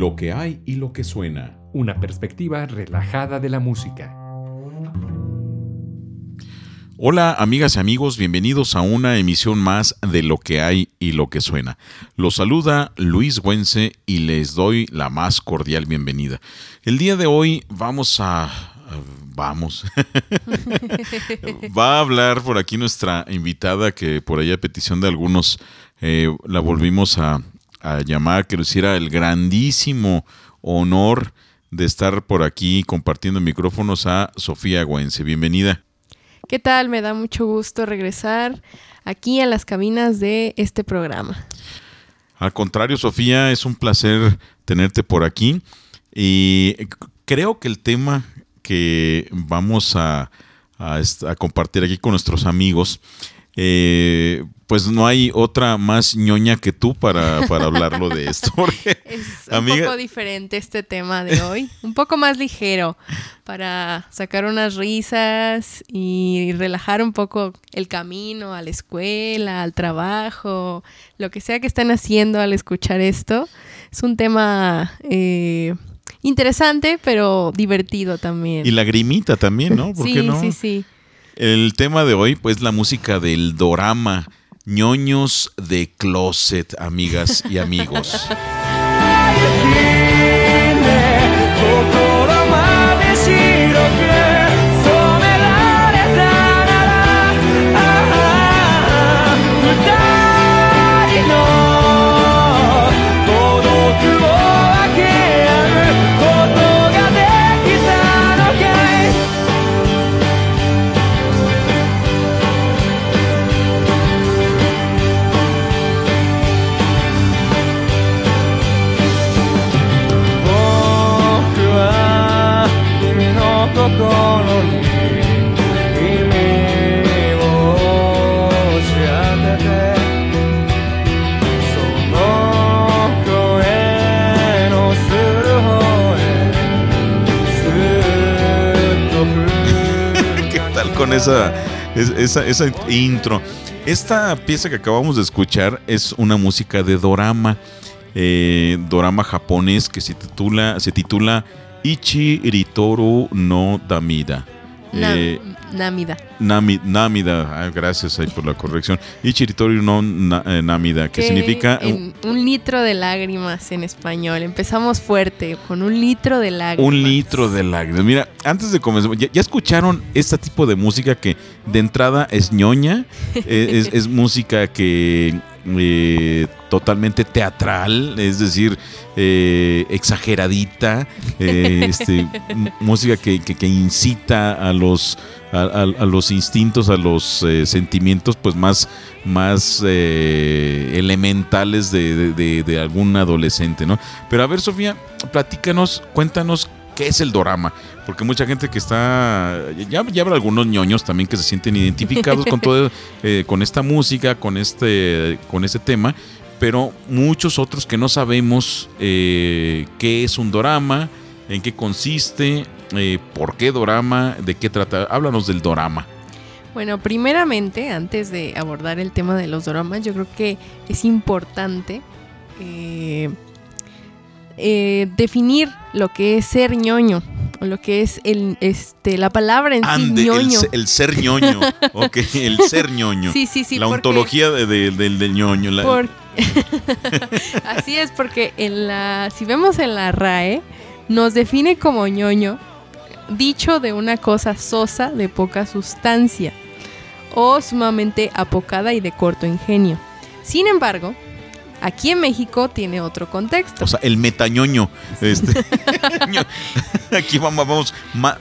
lo que hay y lo que suena. Una perspectiva relajada de la música. Hola amigas y amigos, bienvenidos a una emisión más de Lo que hay y lo que suena. Los saluda Luis Güense y les doy la más cordial bienvenida. El día de hoy vamos a... Vamos. Va a hablar por aquí nuestra invitada que por ahí a petición de algunos eh, la volvimos a, a llamar, que lo hiciera el grandísimo honor de estar por aquí compartiendo micrófonos a Sofía Güense. Bienvenida. ¿Qué tal? Me da mucho gusto regresar aquí a las cabinas de este programa. Al contrario, Sofía, es un placer tenerte por aquí y creo que el tema que vamos a, a, a compartir aquí con nuestros amigos eh, pues no hay otra más ñoña que tú para, para hablarlo de esto. es un poco diferente este tema de hoy, un poco más ligero para sacar unas risas y relajar un poco el camino a la escuela, al trabajo, lo que sea que estén haciendo al escuchar esto. Es un tema eh, interesante, pero divertido también. Y lagrimita también, ¿no? ¿Por sí, qué no? sí, sí. El tema de hoy, pues, la música del dorama ñoños de closet, amigas y amigos. esa, intro. Esta pieza que acabamos de escuchar es una música de dorama, eh, dorama japonés que se titula, se titula no Damida. Eh, Namida. Nami, namida, ah, gracias ahí por la corrección. Ichiritori no na, eh, Namida, que, que significa... En, un litro de lágrimas en español. Empezamos fuerte, con un litro de lágrimas. Un litro de lágrimas. Mira, antes de comenzar, ¿ya, ya escucharon este tipo de música que de entrada es ñoña? es, es, música que eh, totalmente teatral, es decir, eh, exageradita, eh, este, música que, que, que, incita a los, a, a, a los instintos, a los sentimientos pues más, más elementales de, de, de, algún adolescente, ¿no? Pero a ver, Sofía, platícanos, cuéntanos qué es el dorama, porque mucha gente que está, ya, ya habrá algunos ñoños también que se sienten identificados con todo, eh, con esta música, con este, con este tema, pero muchos otros que no sabemos eh, qué es un dorama, en qué consiste, eh, por qué dorama, de qué trata. Háblanos del dorama. Bueno, primeramente, antes de abordar el tema de los doramas, yo creo que es importante eh, eh, definir lo que es ser ñoño o lo que es el este la palabra en Ande, sí ñoño. El, el, ser ñoño, ok, el ser ñoño. Sí, sí, sí. La ontología de, de, del, del ñoño. La... Por... Así es, porque en la, si vemos en la RAE, nos define como ñoño dicho de una cosa sosa de poca sustancia o sumamente apocada y de corto ingenio. Sin embargo, Aquí en México tiene otro contexto. O sea, el metañoño. Este, aquí vamos, vamos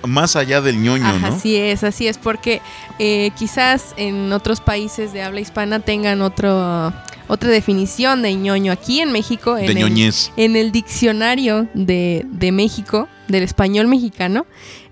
más allá del ñoño, Ajá, ¿no? Así es, así es, porque eh, quizás en otros países de habla hispana tengan otro, otra definición de ñoño. Aquí en México, en, de el, en el, diccionario de, de, México, del español mexicano,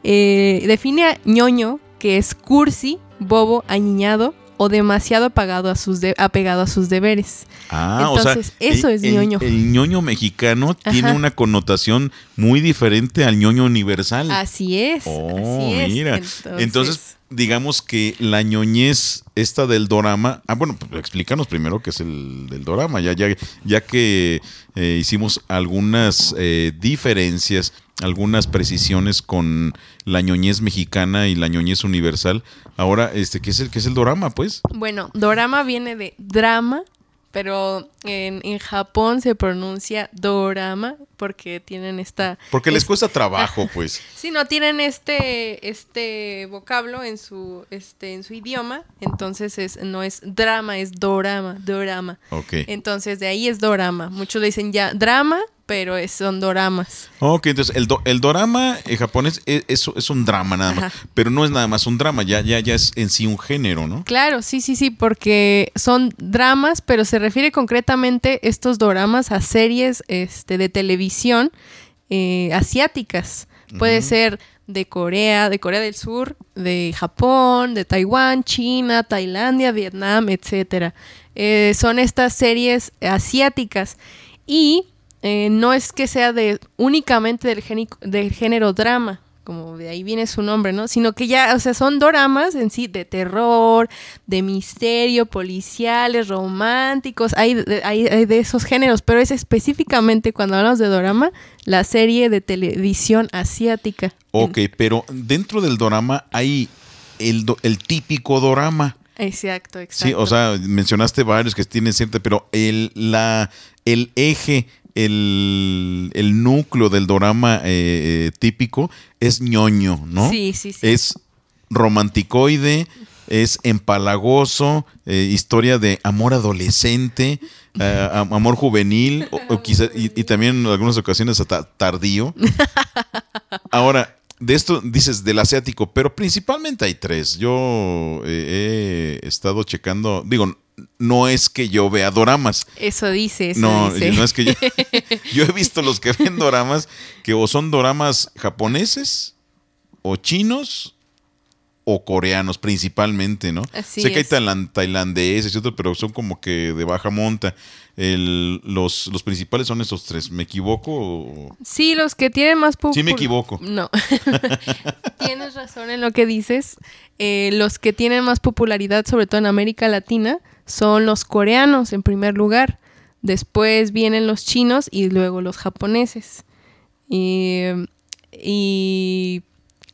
eh, define a ñoño que es cursi, bobo, añiñado o demasiado apagado a sus apegado a sus deberes. Ah, Entonces, o sea, eso es ñoño. El ñoño mexicano tiene una connotación muy diferente al ñoño universal. Así es. Oh, mira. Entonces, digamos que la ñoñez esta del dorama, ah, bueno, pues explícanos primero qué es el del dorama, ya, ya, ya que eh, hicimos algunas eh, diferencias algunas precisiones con la ñoñez mexicana y la ñoñez universal. Ahora, este, ¿qué es el, qué es el dorama, pues? Bueno, dorama viene de drama, pero en, en, Japón se pronuncia dorama porque tienen esta... Porque les cuesta trabajo, pues. sí, no tienen este, este vocablo en su, este, en su idioma, entonces es, no es drama, es dorama, dorama. Ok. Entonces de ahí es dorama. Muchos le dicen ya drama pero son doramas. Ok, entonces el, el dorama en japonés es, es, un drama nada más, pero no es nada más un drama, ya, ya, ya es en sí un género, ¿no? Claro, sí, sí, sí, porque son dramas, pero se refiere concretamente estos doramas a series este, de televisión eh, asiáticas. Puede ser de Corea, de Corea del Sur, de Japón, de Taiwán, China, Tailandia, Vietnam, etcétera. Eh, son estas series asiáticas y eh, no es que sea de únicamente del, del género drama, como de ahí viene su nombre, ¿no? Sino que ya, o sea, son doramas en sí de terror, de misterio, policiales, románticos, hay de, hay, de esos géneros, pero es específicamente cuando hablamos de dorama, la serie de televisión asiática. Ok, pero dentro del dorama hay el, el típico dorama. Exacto, exacto. Sí, o sea, mencionaste varios que tienen cierta, pero el, la, el eje el, núcleo del dorama eh, eh, típico es ñoño, ¿no? Sí, sí, sí. Es romanticoide, es empalagoso, eh, historia de amor adolescente, amor juvenil, o, quizá, y, también en algunas ocasiones hasta tardío. Ahora, de esto dices del asiático, pero principalmente hay tres. Yo he estado checando, digo, no es que yo vea doramas. Eso dice, eso no, no es que yo. yo he visto los que ven doramas que o son doramas japoneses o chinos o coreanos principalmente, ¿no? sé que hay tailandeses y otros, pero son como que de baja monta. los, los principales son esos tres. ¿Me equivoco? Sí, los que tienen más Sí, me equivoco. No. Tienes razón en lo que dices. Eh, los que tienen más popularidad, sobre todo en América Latina, son los coreanos en primer lugar. Después vienen los chinos y luego los japoneses. Y,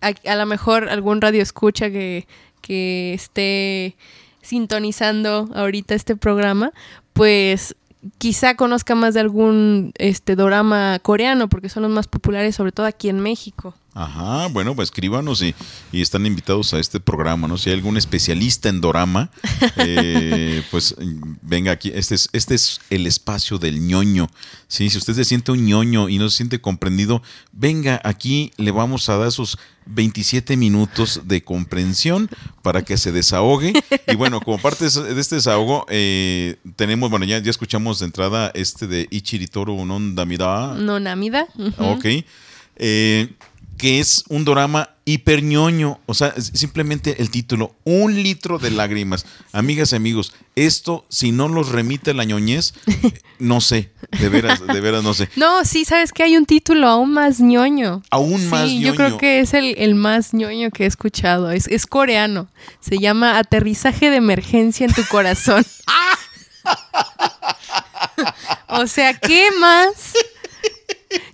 a, lo mejor algún radio escucha que, que esté sintonizando ahorita este programa, pues quizá conozca más de algún este drama coreano, porque son los más populares, sobre todo aquí en México. Ajá, bueno, pues escríbanos y, y, están invitados a este programa, ¿no? Si hay algún especialista en dorama, eh, pues venga aquí, este es, este es el espacio del ñoño, ¿sí? Si usted se siente un ñoño y no se siente comprendido, venga, aquí le vamos a dar sus 27 minutos de comprensión para que se desahogue. Y bueno, como parte de este desahogo, eh, tenemos, bueno, ya, ya escuchamos de entrada este de Ichiritoro no Namida. No Namida. Ok. Eh, que es un drama hiperñoño, o sea, simplemente el título, un litro de lágrimas. Amigas y amigos, esto, si no los remite la ñoñez, no sé, de veras, de veras no sé. No, sí, sabes que hay un título aún más ñoño. Aún más ñoño. Yo creo que es el, más ñoño que he escuchado, es, es coreano, se llama Aterrizaje de Emergencia en tu Corazón. o sea, ¿qué más?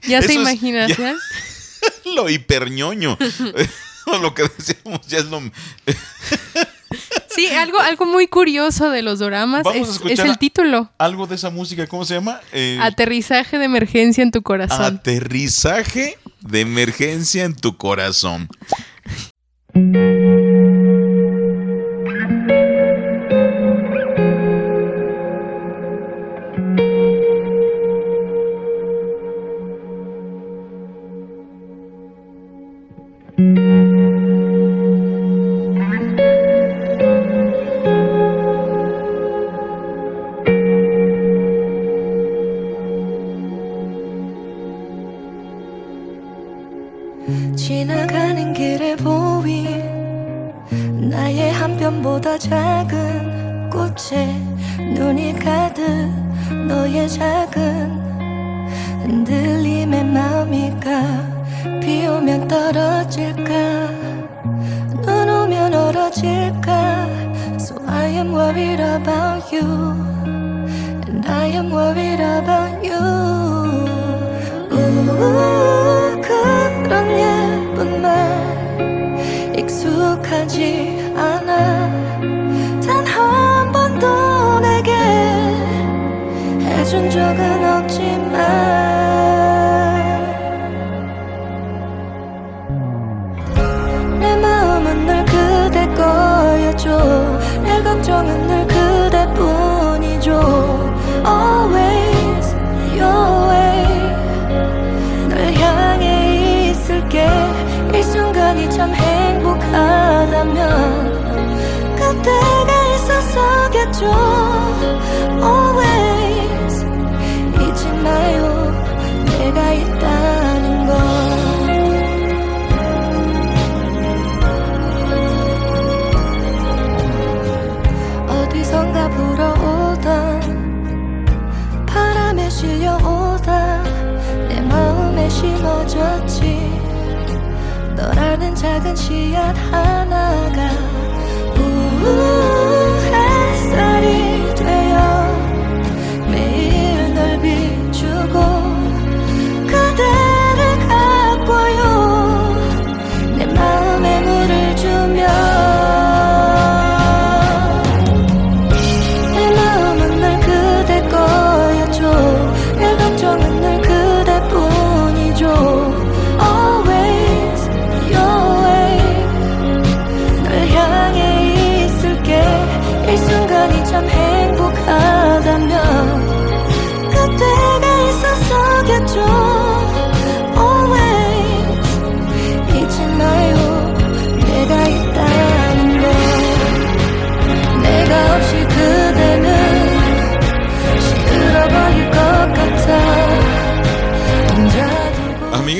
¿Ya se imaginan? lo hiperñoño. lo que decíamos ya es lo. sí, algo, algo muy curioso de los doramas es, el título. Algo de esa música, ¿cómo se llama? Eh, Aterrizaje de emergencia en tu corazón. Aterrizaje de emergencia en tu corazón. 꽃에 눈이 가득 너의 작은 흔들림의 마음이 가 비 오면 떨어질까? 눈 오면 얼어질까? So I am worried about you And I am worried about you. 우, 그런 예쁜 말 익숙하지 않아 해준 적은 없지만 내 마음은 늘 그대 거여줘 내 걱정은 늘 그대뿐이죠. Always your way 널 향해 있을게. 이 순간이 참 행복하다면 그때가 있었어겠죠 너라는 작은 씨앗 하나가 우 햇살이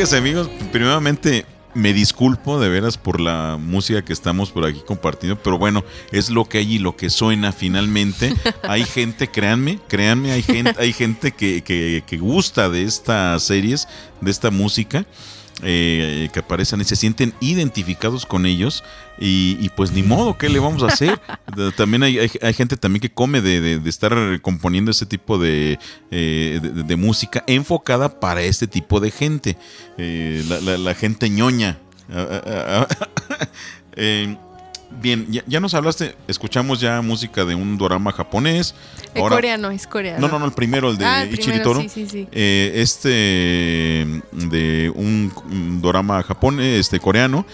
Amigas y amigos, primeramente me disculpo de veras por la música que estamos por aquí compartiendo, pero bueno, es lo que hay y lo que suena finalmente. Hay gente, créanme, créanme, hay gente, hay gente que, que, que gusta de estas series, de esta música. Eh, que aparecen y se sienten identificados con ellos y, y pues ni modo, ¿qué le vamos a hacer? De- También hay, hay- hay gente también que come de, de- de estar componiendo ese tipo de, eh, de, de música enfocada para este tipo de gente, Eh, la, la- la gente ñoña. Bien, ya, ya nos hablaste, escuchamos ya música de un drama japonés. Es Ahora- coreano, es coreano. No, no, no, el primero, el de Ah, el Ichiri primero, Toro. sí, sí, sí. Eh, este de un, un dorama japonés, este coreano,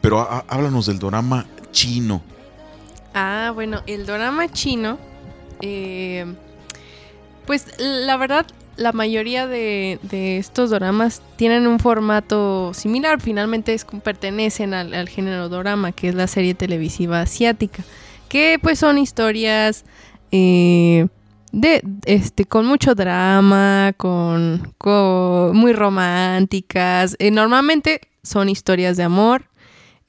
pero há- háblanos del dorama chino. Ah, bueno, el drama chino, eh, pues la verdad, la mayoría de, de estos doramas tienen un formato similar. Finalmente es, pertenecen al, género dorama, que es la serie televisiva asiática, que pues son historias eh, de este con mucho drama, con, con- muy románticas. Eh, normalmente son historias de amor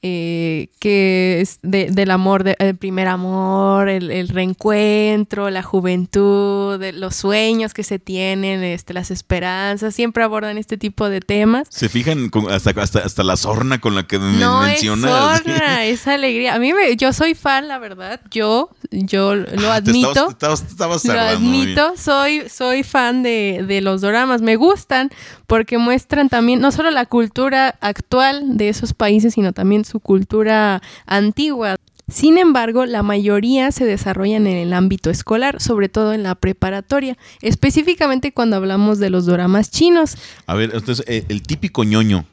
eh, que es de- del amor, de- el primer amor, el, el reencuentro, la juventud, de los sueños que se tienen, este, las esperanzas, siempre abordan este tipo de temas. Se fijan con- hasta, hasta, hasta la sorna con la que me No menciona. es sorna, es alegría. A mí me, yo soy fan, la verdad. Yo, yo lo Te admito. estabas- te estabas- te estabas Lo admito, soy, soy fan de, de los doramas. Me gustan porque muestran también no solo la cultura actual de esos países, sino también su cultura antigua. Sin embargo, la mayoría se desarrollan en el ámbito escolar, sobre todo en la preparatoria, específicamente cuando hablamos de los doramas chinos. A ver, entonces, eh, el típico ñoño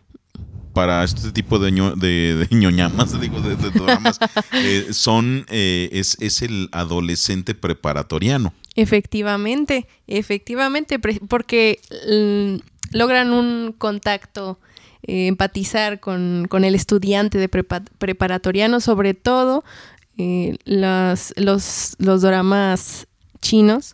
para este tipo de, ño- de, de ñoñamas, digo, de, de doramas, eh, son, eh, es, es el adolescente preparatoriano. Efectivamente, efectivamente, porque logran un contacto, eh, empatizar con, con el estudiante de prepa- preparatoriano, sobre todo eh, las- los, los dramas chinos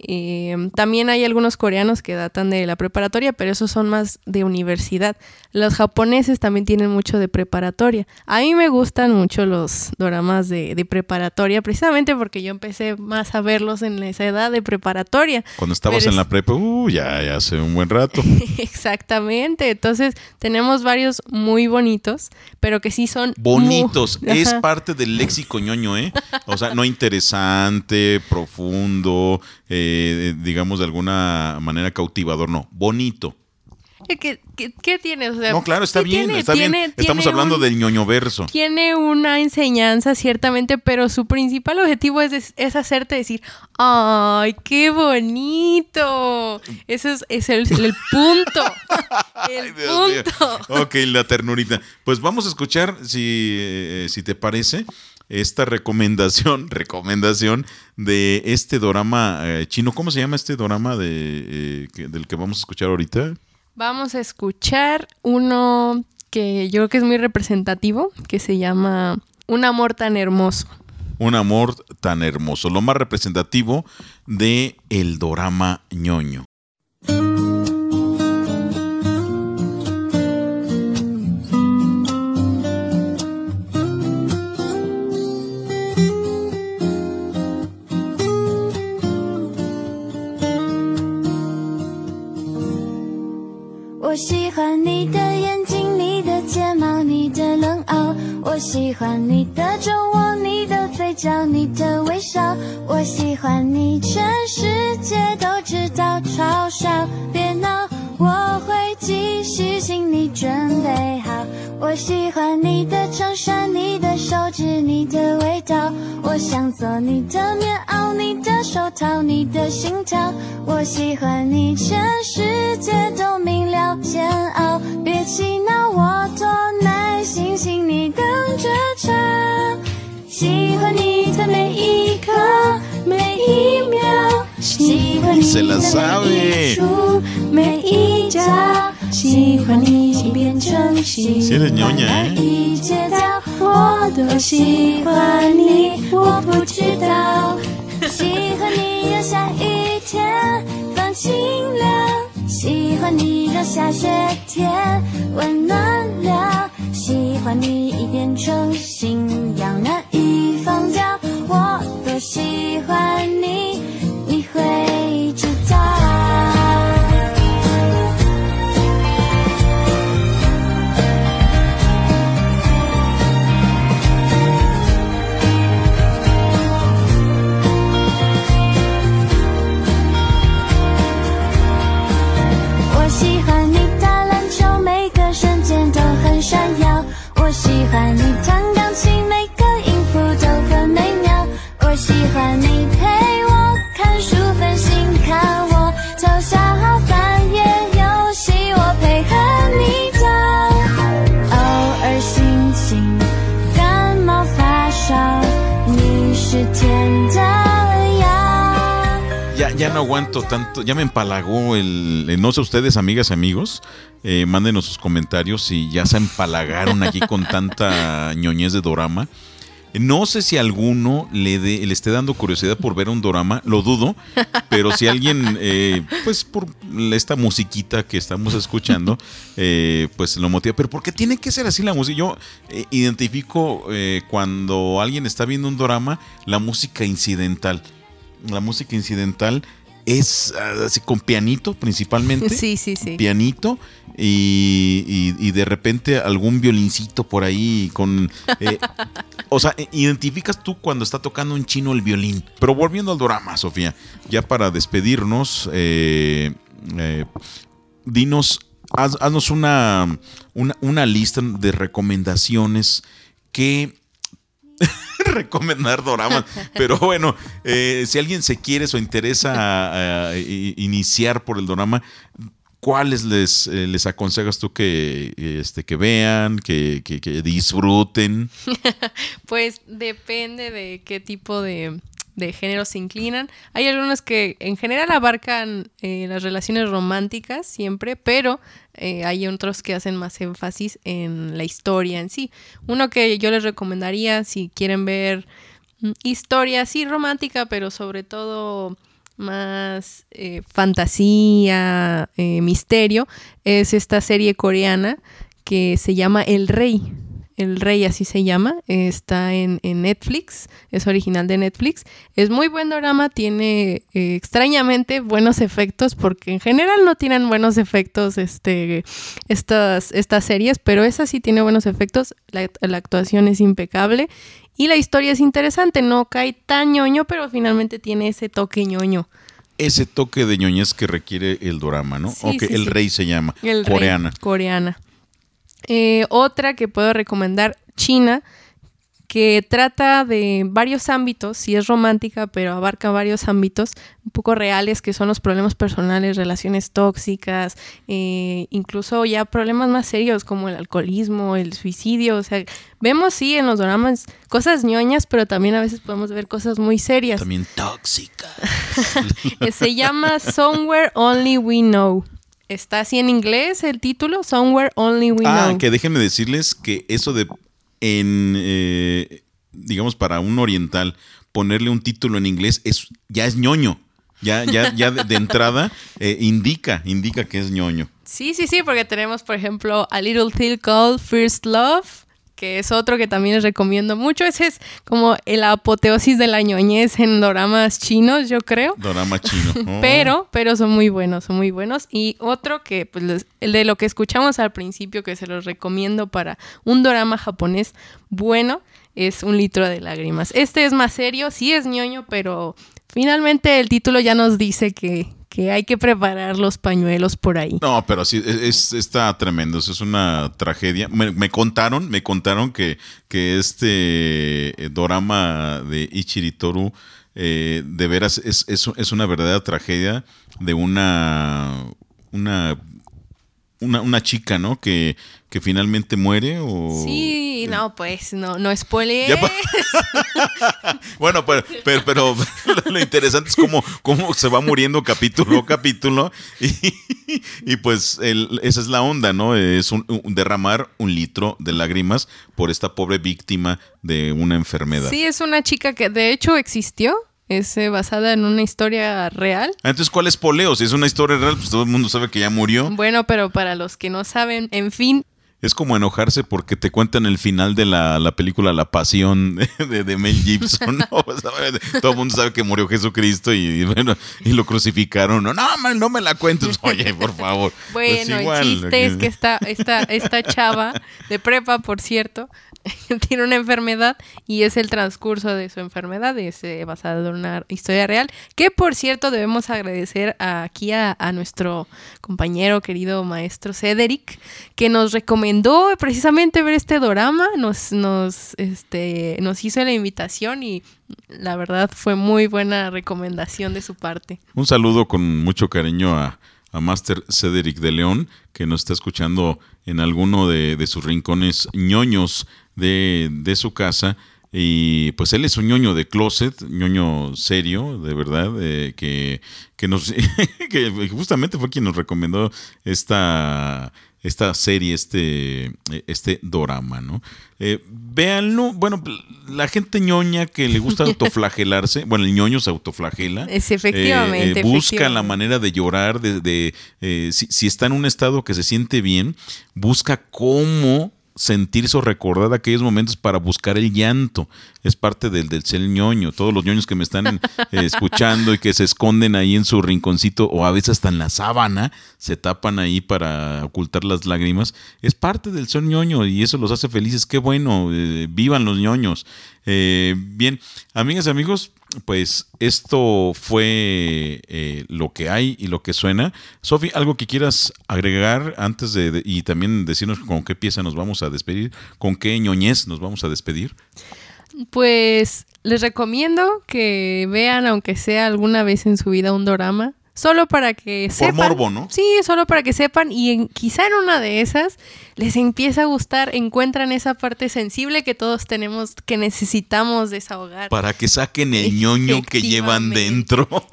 Eh, también hay algunos coreanos que datan de la preparatoria, pero esos son más de universidad. Los japoneses también tienen mucho de preparatoria. A mí me gustan mucho los doramas de, de preparatoria, precisamente porque yo empecé más a verlos en esa edad de preparatoria. Cuando estabas Pero en es- la prepa, uh, ya, ya hace un buen rato. Exactamente. Entonces, tenemos varios muy bonitos, pero que sí son Bonitos, es parte del léxico ñoño, ¿eh? O sea, no interesante, profundo, eh, digamos de alguna manera cautivador, no, bonito. ¿Qué, qué, qué tiene? O sea, No, claro, está bien, tiene- está bien. Estamos hablando un- del ñoño verso. Tiene una enseñanza, ciertamente, pero su principal objetivo es, es hacerte decir, ¡ay, qué bonito! Ese es, es el, el punto. El Dios mío. punto. Ok, la ternurita. Pues vamos a escuchar, si, eh, si te parece, esta recomendación, recomendación de este dorama eh, chino. ¿Cómo se llama este dorama de, eh, del que vamos a escuchar ahorita? Vamos a escuchar uno que yo creo que es muy representativo, que se llama Un amor tan hermoso. Un amor tan hermoso, lo más representativo de el dorama ñoño. done. Se la 的每 sabe 一处，每一角。喜欢你变成习 Sí eres ñoña, 把 ¿eh? 喜欢你 no aguanto tanto, ya me empalagó el, eh, no sé ustedes, amigas y amigos, eh, mándenos sus comentarios si ya se empalagaron aquí con tanta ñoñez de dorama. No sé si alguno le, dé- le esté dando curiosidad por ver un dorama, lo dudo, pero si alguien, eh, pues por esta musiquita que estamos escuchando, eh, pues lo motiva. Pero ¿por qué tiene que ser así la música? Yo eh, identifico cuando alguien está viendo un dorama, la música incidental la música incidental es ah, así con pianito principalmente. Sí, sí, sí. Pianito y, y- y de repente algún violincito por ahí con... eh, o sea, eh, identificas tú cuando está tocando un chino el violín. Pero volviendo al drama, Sofía, ya para despedirnos, eh, eh, dinos, haz- haznos una, una, una lista de recomendaciones que recomendar doramas. Pero bueno, eh, si alguien se quiere o interesa eh, i- iniciar por el dorama, ¿cuáles les, eh, les aconsejas tú que, este, que vean, que, que- que disfruten? Pues depende de qué tipo de, de género se inclinan. Hay algunos que en general abarcan eh, las relaciones románticas siempre, pero eh, hay otros que hacen más énfasis en la historia en sí. Uno que yo les recomendaría si quieren ver mm, historia, sí romántica, pero sobre todo más eh, fantasía, eh, misterio, es esta serie coreana que se llama El Rey. El Rey, así se llama, está en, Netflix, es original de Netflix. Es muy buen drama, tiene eh, extrañamente buenos efectos, porque en general no tienen buenos efectos este, estas, estas series, pero esa sí tiene buenos efectos, la, la actuación es impecable y la historia es interesante, no cae tan ñoño, pero finalmente tiene ese toque ñoño ese toque de ñoñez que requiere el drama, ¿no? o que el rey se llama. El coreana. coreana. Eh, otra que puedo recomendar, China, que trata de varios ámbitos, sí es romántica, pero abarca varios ámbitos un poco reales, que son los problemas personales, relaciones tóxicas, eh, incluso ya problemas más serios como el alcoholismo, el suicidio. O sea, vemos sí en los dramas cosas ñoñas, pero también a veces podemos ver cosas muy serias. También tóxicas. Se llama Somewhere Only We Know. Está así en inglés el título, Somewhere Only We ah, Know. Ah, que déjenme decirles que eso de en, eh, digamos, para un oriental, ponerle un título en inglés es, ya es ñoño. Ya, ya, ya de, entrada eh, indica, indica que es ñoño. Sí, sí, sí, porque tenemos, por ejemplo, A Little Thing Called First Love, que es otro que también les recomiendo mucho. Ese es como el apoteosis de la ñoñez en doramas chinos, yo creo. Dorama chino. Oh. pero, pero son muy buenos, son muy buenos. Y otro que, pues, el de lo que escuchamos al principio, que se los recomiendo para un dorama japonés bueno, es Un litro de lágrimas. Este es más serio, sí es ñoño, pero finalmente el título ya nos dice que, que hay que preparar los pañuelos por ahí. No, pero sí, es, está tremendo, es una tragedia. Me, contaron, me contaron que, que este eh, dorama de Ichiritoru eh, de veras es, es, una verdadera tragedia de una, una una, una, chica, ¿no? Que, que finalmente muere o... Sí, no, pues no, no spoilees. bueno, pero, pero, lo interesante es cómo, cómo se va muriendo capítulo a capítulo y, pues esa es la onda, ¿no? Es un, derramar un litro de lágrimas por esta pobre víctima de una enfermedad. Sí, es una chica que de hecho existió es eh, basada en una historia real. Ah, entonces, ¿cuál es poleo? Si es una historia real, pues todo el mundo sabe que ya murió. Bueno, pero para los que no saben, en fin. Es como enojarse porque te cuentan el final de la, película La Pasión de, Mel Gibson. todo el mundo sabe que murió Jesucristo y, bueno, y lo crucificaron. No, no, no me la cuentes. Oye, por favor. Pues bueno, el chiste es que esta, esta, esta chava de prepa, por cierto, tiene una enfermedad y es el transcurso de su enfermedad, es eh, basado en una historia real, que por cierto debemos agradecer aquí a, nuestro compañero querido maestro Cedric, que nos recomendó precisamente ver este drama, nos, nos, este, nos hizo la invitación y la verdad fue muy buena recomendación de su parte. Un saludo con mucho cariño a a Master Cedric de León, que nos está escuchando en alguno de, de sus rincones ñoños de, su casa. Y pues él es un ñoño de closet, ñoño serio, de verdad, eh, que, que, nos que justamente fue quien nos recomendó esta, esta serie, este, este dorama, ¿no? Eh, véanlo, bueno, la gente ñoña que le gusta autoflagelarse, bueno, el ñoño se autoflagela. Es efectivamente. Eh, busca la manera de llorar, de, de si, si, está en un estado que se siente bien, busca cómo sentirse o recordar aquellos momentos para buscar el llanto. Es parte del, del ser ñoño. Todos los ñoños que me están eh, escuchando y que se esconden ahí en su rinconcito o a veces hasta en la sábana, se tapan ahí para ocultar las lágrimas. Es parte del ser ñoño y eso los hace felices. Qué bueno, eh, vivan los ñoños. Eh, bien, amigas y amigos, pues esto fue eh, lo que hay y lo que suena. Sofi, ¿algo que quieras agregar antes de, y también decirnos con qué pieza nos vamos a despedir? ¿Con qué ñoñez nos vamos a despedir? Pues les recomiendo que vean, aunque sea alguna vez en su vida, un drama. Solo para que sepan. Por morbo, ¿no? Sí, solo para que sepan. Y quizá en una de esas les empieza a gustar, encuentran esa parte sensible que todos tenemos, que necesitamos desahogar. Para que saquen el ñoño que llevan dentro.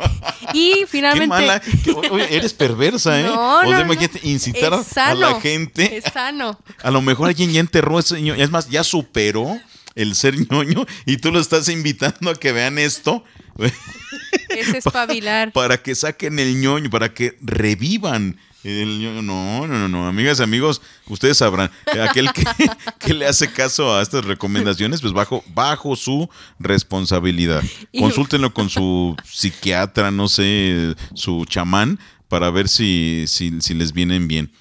Y finalmente. Qué mala. Oye, eres perversa, ¿eh? No, o sea, imagínate, incitar a la gente. Es sano. A lo mejor alguien ya enterró ese ñoño. Es más, ya superó el ser ñoño y tú lo estás invitando a que vean esto. Es espabilar. Para que saquen el ñoño, para que revivan el ñoño. No, no, no, no. Amigas, amigos, ustedes sabrán. Aquel que, que le hace caso a estas recomendaciones, pues bajo, bajo su responsabilidad. Y- Consúltenlo con su psiquiatra, no sé, su chamán, para ver si, si, si les vienen bien.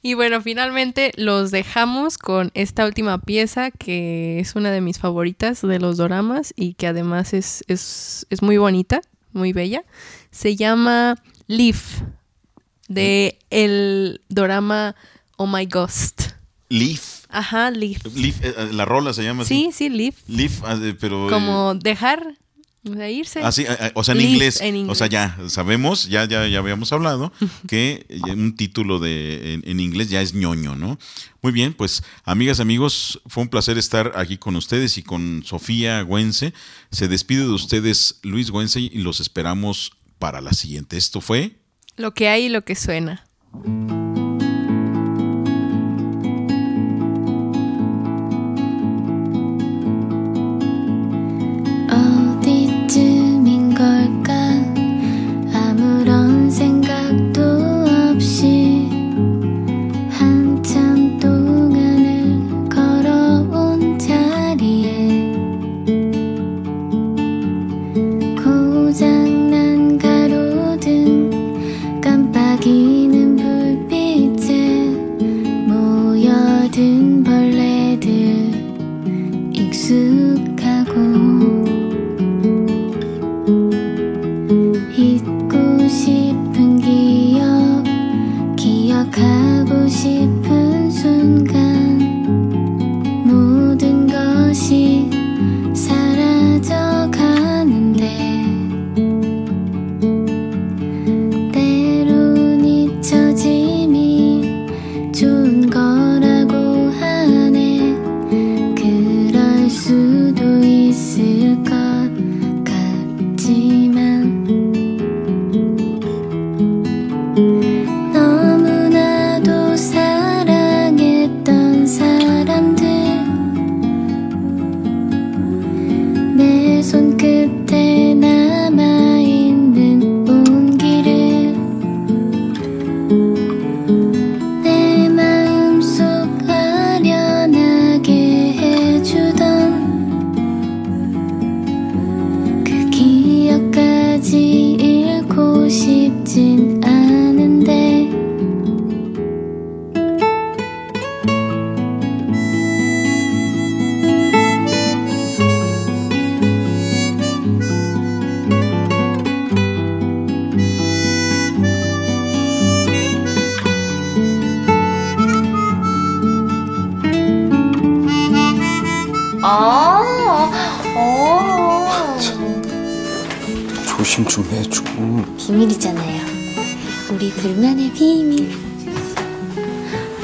Y bueno, finalmente los dejamos con esta última pieza que es una de mis favoritas de los doramas y que además es, es, es muy bonita, muy bella. Se llama Leaf de el dorama Oh My Ghost. Leaf. Ajá, Leaf. Leaf, eh, eh, la rola se llama Sí, así. sí, Leaf. Leaf, ah, eh, pero. Como dejar de irse. Ah, ah, ah, o sea, en inglés. en O sea, ya sabemos, ya, ya, ya habíamos hablado que un título de, en, en inglés ya es ñoño, ¿no? Muy bien, pues, amigas, amigos, fue un placer estar aquí con ustedes y con Sofía Güense. Se despide de ustedes Luis Güense y los esperamos para la siguiente. Esto fue. Lo que hay y lo que suena. 조심 좀 해줘. 비밀이잖아요. 우리 둘만의 비밀.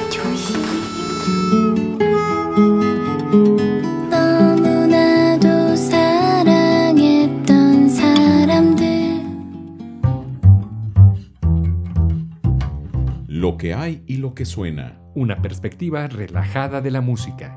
조심. 너무나도 사랑했던 사람들 Lo que hay y lo que suena. Una perspectiva relajada de la música.